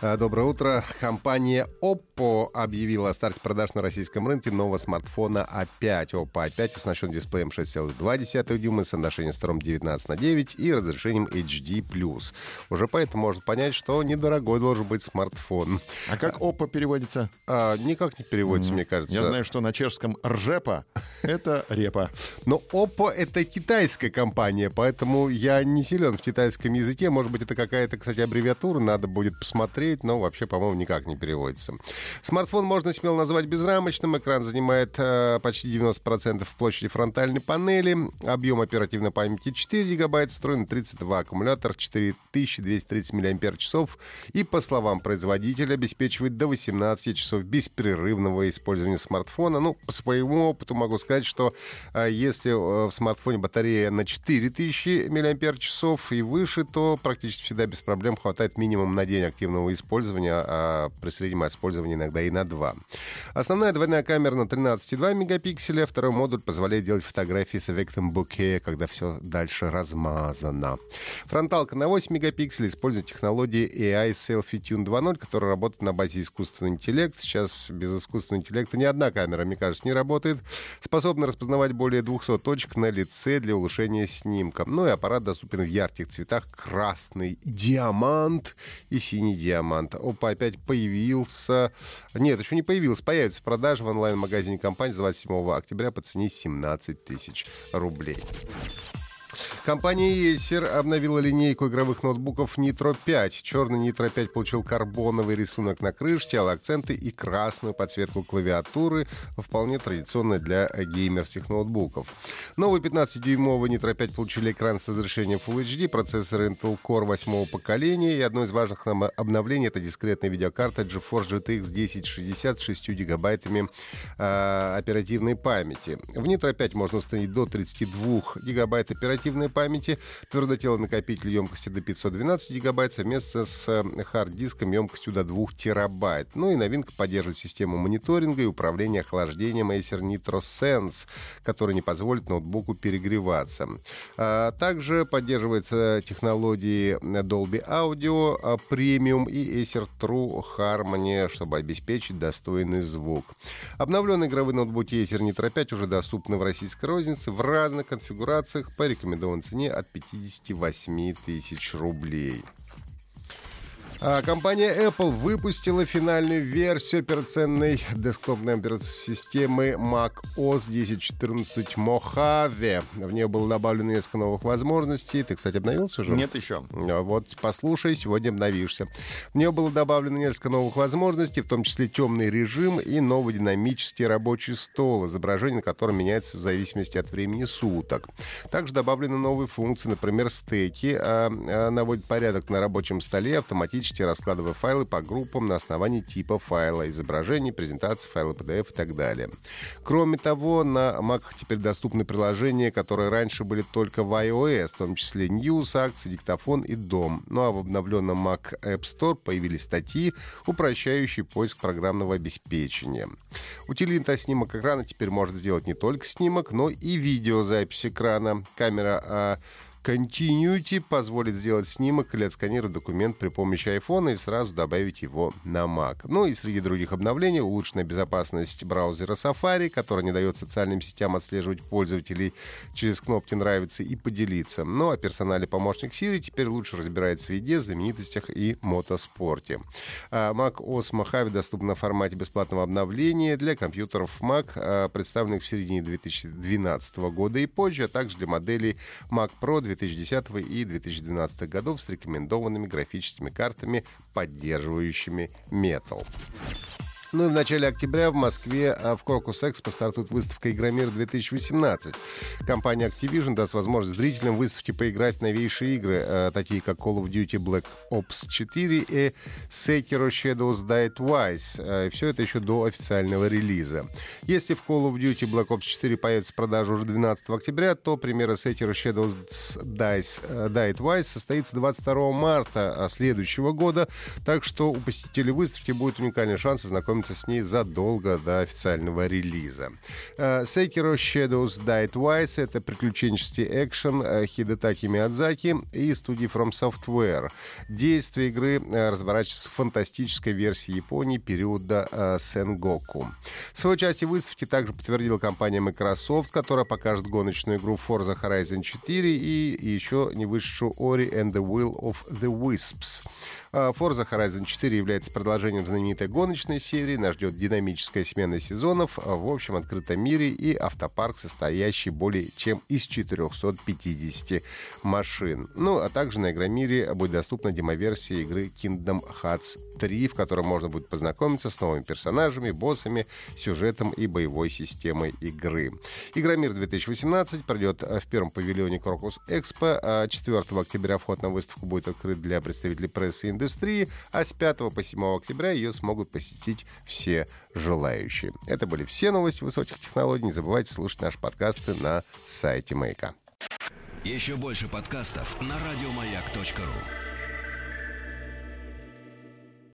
А, Доброе утро. Компания Oppo объявила о старте продаж на российском рынке нового смартфона A5. Oppo A5 оснащен дисплеем 6,2 дюйма с отношением сторон 19 на 9 и разрешением HD+. Уже поэтому можно понять, что недорогой должен быть смартфон. А как Oppo переводится? А, никак не переводится, мне кажется. Я знаю, что на чешском ржепа — это репа. Но Oppo — это китайская компания, поэтому я не силен в китайском языке. Может быть, это какая-то, кстати, аббревиатура, надо будет посмотреть, но вообще, по-моему, никак не переводится. Смартфон можно смело назвать безрамочным. Экран занимает э, почти 90% площади фронтальной панели. Объем оперативной памяти 4 гигабайта, встроен 32 аккумулятор, 4230 мАч. И, по словам производителя, обеспечивает до 18 часов беспрерывного использования смартфона. Ну, по своему опыту могу сказать, что э, если э, в смартфоне батарея на 4000 мАч и выше, то практически всегда без проблем хватает минимум на день активного использования, а при среднем использовании иногда и на 2. Основная двойная камера на 13,2 мегапикселя, второй модуль позволяет делать фотографии с эффектом боке, когда все дальше размазано. Фронталка на 8 мегапикселей использует технологии AI Selfie Tune 2.0, которая работает на базе искусственного интеллекта. Сейчас без искусственного интеллекта ни одна камера, мне кажется, не работает. Способна распознавать более 200 точек на лице для улучшения снимка. Ну и аппарат доступен в ярких цветах красный диамант и синий диамант. Опа опять появился. Нет, еще не появился. Появится в продаже в онлайн-магазине компании с 27 октября по цене 17 тысяч рублей. Компания Acer обновила линейку игровых ноутбуков Nitro 5. Черный Nitro 5 получил карбоновый рисунок на крышке, акценты и красную подсветку клавиатуры, вполне традиционная для геймерских ноутбуков. Новый 15-дюймовый Nitro 5 получили экран с разрешением Full HD, процессор Intel Core 8 поколения, и одно из важных обновлений — это дискретная видеокарта GeForce GTX 1060 с 6 гигабайтами э, оперативной памяти. В Nitro 5 можно установить до 32 гигабайт оперативной памяти, твердотелый накопитель емкостью до 512 гигабайт совместно с э, хард-диском емкостью до 2 терабайт. Ну и новинка поддерживает систему мониторинга и управления охлаждением Acer Nitro Sense, который не позволит ноутбуку перегреваться. А также поддерживается технологии Dolby Audio Premium и Acer True Harmony, чтобы обеспечить достойный звук. Обновленные игровые ноутбуки Acer Nitro 5 уже доступны в российской рознице в разных конфигурациях по рекомендованной цене от 58 тысяч рублей. А компания Apple выпустила финальную версию операционной десктопной операционной системы Mac OS 10.14 Mojave. В нее было добавлено несколько новых возможностей. Ты, кстати, обновился уже? Нет еще. Вот, послушай, сегодня обновишься. В нее было добавлено несколько новых возможностей, в том числе темный режим и новый динамический рабочий стол, изображение на котором меняется в зависимости от времени суток. Также добавлены новые функции, например, стеки, а, а, наводит порядок на рабочем столе, автоматически раскладывая файлы по группам на основании типа файла, изображений, презентации, файла PDF и так далее. Кроме того, на Mac теперь доступны приложения, которые раньше были только в iOS, в том числе News, акции, диктофон и дом. Ну а в обновленном Mac App Store появились статьи, упрощающие поиск программного обеспечения. Утилита снимок экрана теперь может сделать не только снимок, но и видеозапись экрана. Камера а, Continuity позволит сделать снимок или отсканировать документ при помощи iPhone и сразу добавить его на Mac. Ну и среди других обновлений улучшенная безопасность браузера Safari, который не дает социальным сетям отслеживать пользователей через кнопки «Нравится» и «Поделиться». Ну а персональный помощник Siri теперь лучше разбирается в еде, знаменитостях и мотоспорте. А Mac OS Mojave доступна в формате бесплатного обновления для компьютеров Mac, а, представленных в середине 2012 года и позже, а также для моделей Mac Pro 2010 и 2012 годов с рекомендованными графическими картами, поддерживающими Metal. Ну и в начале октября в Москве а, в Крокус Экспо стартует выставка «Игромир 2018». Компания Activision даст возможность зрителям выставки поиграть в новейшие игры, а, такие как Call of Duty Black Ops 4 и Sekiro Shadows Die Twice. А, все это еще до официального релиза. Если в Call of Duty Black Ops 4 появится в продажу уже 12 октября, то премьера Sekiro Shadows Die, Die Twice состоится 22 марта следующего года, так что у посетителей выставки будет уникальный шанс ознакомиться познакомиться с ней задолго до официального релиза. Э, Sekiro Shadows Die Twice — это приключенческий экшен э, Хидетаки Миядзаки и студии From Software. Действие игры э, разворачивается в фантастической версии Японии периода Сенгоку. Свое участие в выставке также подтвердила компания Microsoft, которая покажет гоночную игру Forza Horizon 4 и еще не вышедшую Ori and the Will of the Wisps. Forza Horizon 4 является продолжением знаменитой гоночной серии, серии нас ждет динамическая смена сезонов а, в общем открытом мире и автопарк, состоящий более чем из 450 машин. Ну, а также на Игромире будет доступна демоверсия игры Kingdom Hearts 3, в котором можно будет познакомиться с новыми персонажами, боссами, сюжетом и боевой системой игры. Игромир 2018 пройдет в первом павильоне Крокус Экспо. 4 октября вход на выставку будет открыт для представителей прессы и индустрии, а с 5 по 7 октября ее смогут посетить все желающие. Это были все новости высоких технологий. Не забывайте слушать наши подкасты на сайте Маяка. Еще больше подкастов на радиомаяк.ру